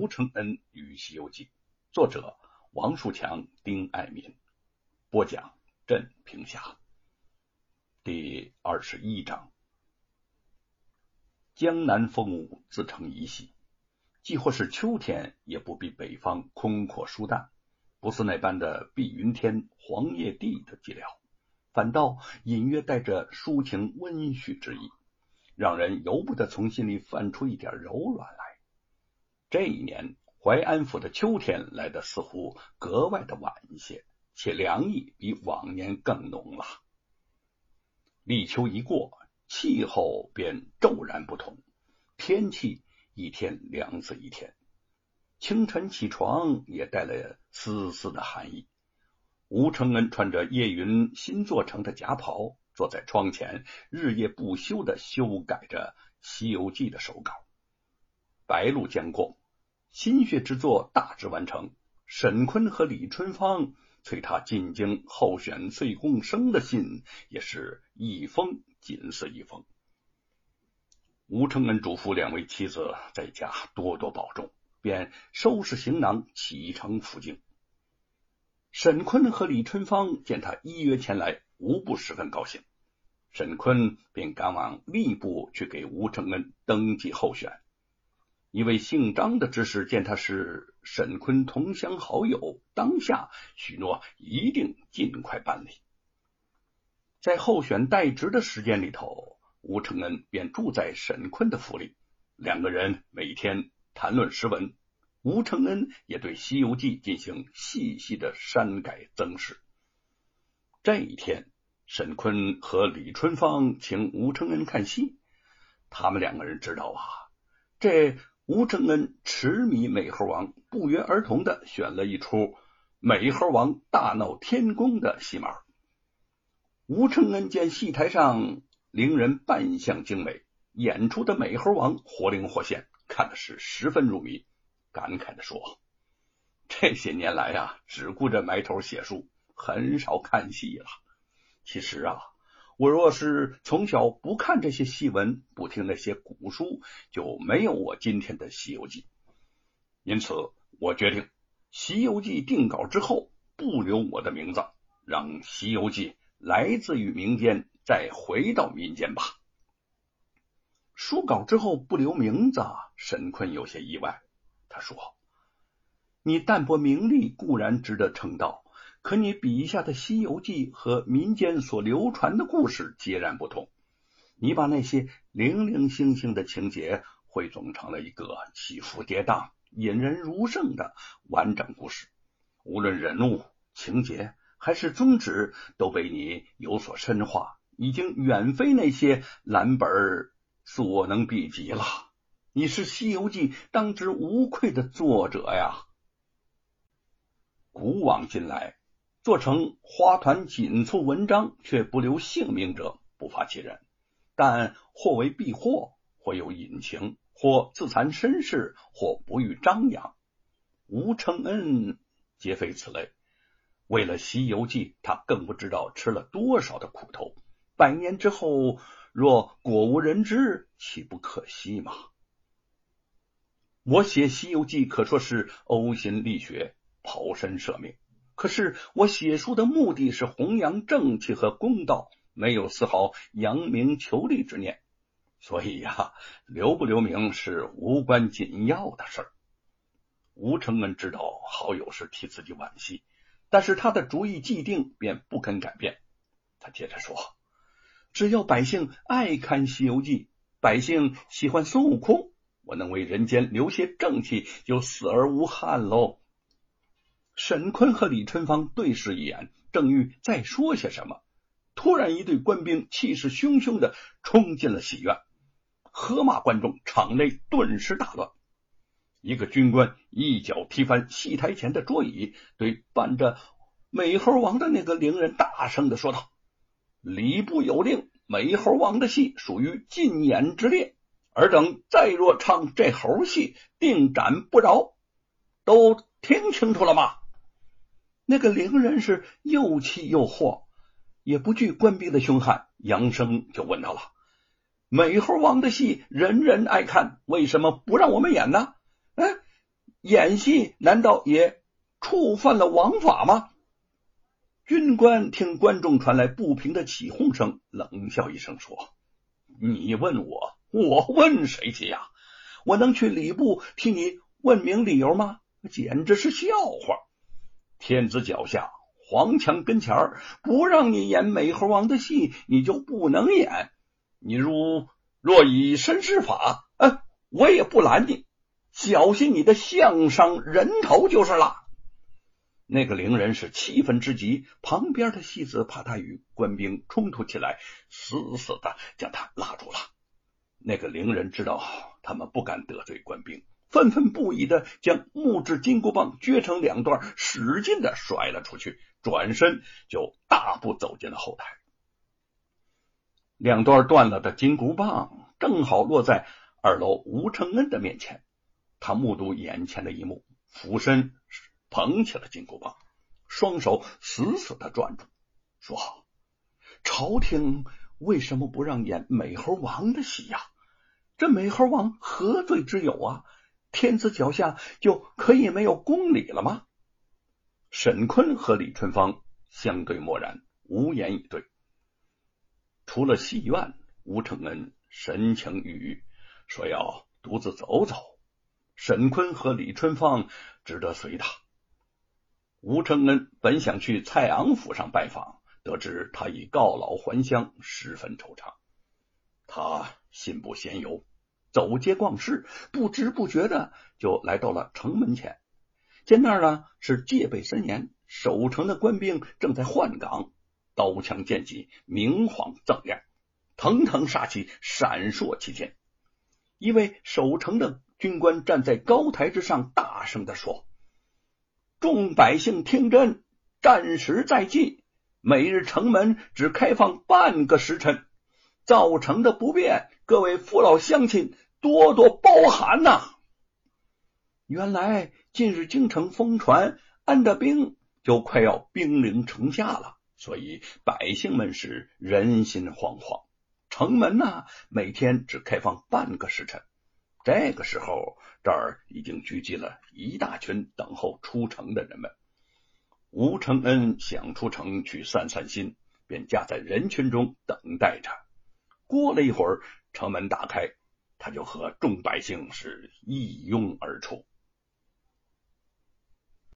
吴承恩与《西游记》，作者王树强、丁爱民，播讲镇平侠。第二十一章：江南风物自成一系，既或是秋天，也不比北方空阔舒淡，不似那般的碧云天、黄叶地的寂寥，反倒隐约带着抒情温煦之意，让人由不得从心里泛出一点柔软。这一年，淮安府的秋天来的似乎格外的晚一些，且凉意比往年更浓了。立秋一过，气候便骤然不同，天气一天凉似一天。清晨起床也带了丝丝的寒意。吴承恩穿着叶云新做成的夹袍，坐在窗前，日夜不休的修改着《西游记》的手稿。白露将过。心血之作大致完成，沈坤和李春芳催他进京候选岁贡生的信也是一封紧似一封。吴承恩嘱咐两位妻子在家多多保重，便收拾行囊启程赴京。沈坤和李春芳见他依约前来，无不十分高兴。沈坤便赶往吏部去给吴承恩登记候选。一位姓张的知识见他是沈坤同乡好友，当下许诺一定尽快办理。在候选代职的时间里头，吴承恩便住在沈坤的府里，两个人每天谈论诗文。吴承恩也对《西游记》进行细细的删改增饰。这一天，沈坤和李春芳请吴承恩看戏，他们两个人知道啊，这。吴承恩痴迷美猴王，不约而同的选了一出《美猴王大闹天宫》的戏码。吴承恩见戏台上伶人扮相精美，演出的美猴王活灵活现，看的是十分入迷，感慨的说：“这些年来啊，只顾着埋头写书，很少看戏了。其实啊。”我若是从小不看这些戏文，不听那些古书，就没有我今天的《西游记》。因此，我决定《西游记》定稿之后不留我的名字，让《西游记》来自于民间，再回到民间吧。书稿之后不留名字，沈坤有些意外。他说：“你淡泊名利固然值得称道。”可你笔下的《西游记》和民间所流传的故事截然不同，你把那些零零星星的情节汇总成了一个起伏跌宕、引人入胜的完整故事。无论人物、情节还是宗旨，都被你有所深化，已经远非那些蓝本所能比及了。你是《西游记》当之无愧的作者呀！古往今来。做成花团锦簇文章却不留姓名者不乏其人，但或为避祸，或有隐情，或自惭身世，或不欲张扬。吴承恩皆非此类。为了《西游记》，他更不知道吃了多少的苦头。百年之后，若果无人知，岂不可惜吗？我写《西游记》可说是呕心沥血，抛身舍命。可是我写书的目的是弘扬正气和公道，没有丝毫扬名求利之念，所以呀，留不留名是无关紧要的事儿。吴承恩知道好友是替自己惋惜，但是他的主意既定，便不肯改变。他接着说：“只要百姓爱看《西游记》，百姓喜欢孙悟空，我能为人间留些正气，就死而无憾喽。”沈坤和李春芳对视一眼，正欲再说些什么，突然一队官兵气势汹汹的冲进了戏院，喝骂观众，场内顿时大乱。一个军官一脚踢翻戏台前的桌椅，对扮着美猴王的那个伶人大声的说道：“礼部有令，美猴王的戏属于禁演之列，尔等再若唱这猴戏，定斩不饶。都听清楚了吗？”那个伶人是又气又惑，也不惧官兵的凶悍，扬声就问到了：“美猴王的戏人人爱看，为什么不让我们演呢？”哎，演戏难道也触犯了王法吗？军官听观众传来不平的起哄声，冷笑一声说：“你问我，我问谁去呀？我能去礼部替你问明理由吗？简直是笑话！天子脚下，皇墙跟前儿，不让你演美猴王的戏，你就不能演。你如若以身试法，哎，我也不拦你。”小心你的项伤人头就是了。那个伶人是气愤之极，旁边的戏子怕他与官兵冲突起来，死死的将他拉住了。那个伶人知道他们不敢得罪官兵，愤愤不已的将木质金箍棒撅成两段，使劲的甩了出去，转身就大步走进了后台。两段断了的金箍棒正好落在二楼吴承恩的面前。他目睹眼前的一幕，俯身捧起了金箍棒，双手死死的攥住，说：“朝廷为什么不让演美猴王的戏呀？这美猴王何罪之有啊？天子脚下就可以没有公理了吗？”沈坤和李春芳相对默然，无言以对。出了戏院，吴承恩神情郁郁，说要独自走走。沈坤和李春芳只得随他。吴承恩本想去蔡昂府上拜访，得知他已告老还乡，十分惆怅。他信步闲游，走街逛市，不知不觉的就来到了城门前。见那儿呢是戒备森严，守城的官兵正在换岗，刀枪剑戟明晃锃亮，腾腾杀气闪烁其间。一位守城的。军官站在高台之上，大声的说：“众百姓听真，战时在即，每日城门只开放半个时辰，造成的不便，各位父老乡亲多多包涵呐。”原来近日京城疯传，安德兵就快要兵临城下了，所以百姓们是人心惶惶。城门呢，每天只开放半个时辰。这个时候，这儿已经聚集了一大群等候出城的人们。吴承恩想出城去散散心，便夹在人群中等待着。过了一会儿，城门打开，他就和众百姓是一拥而出。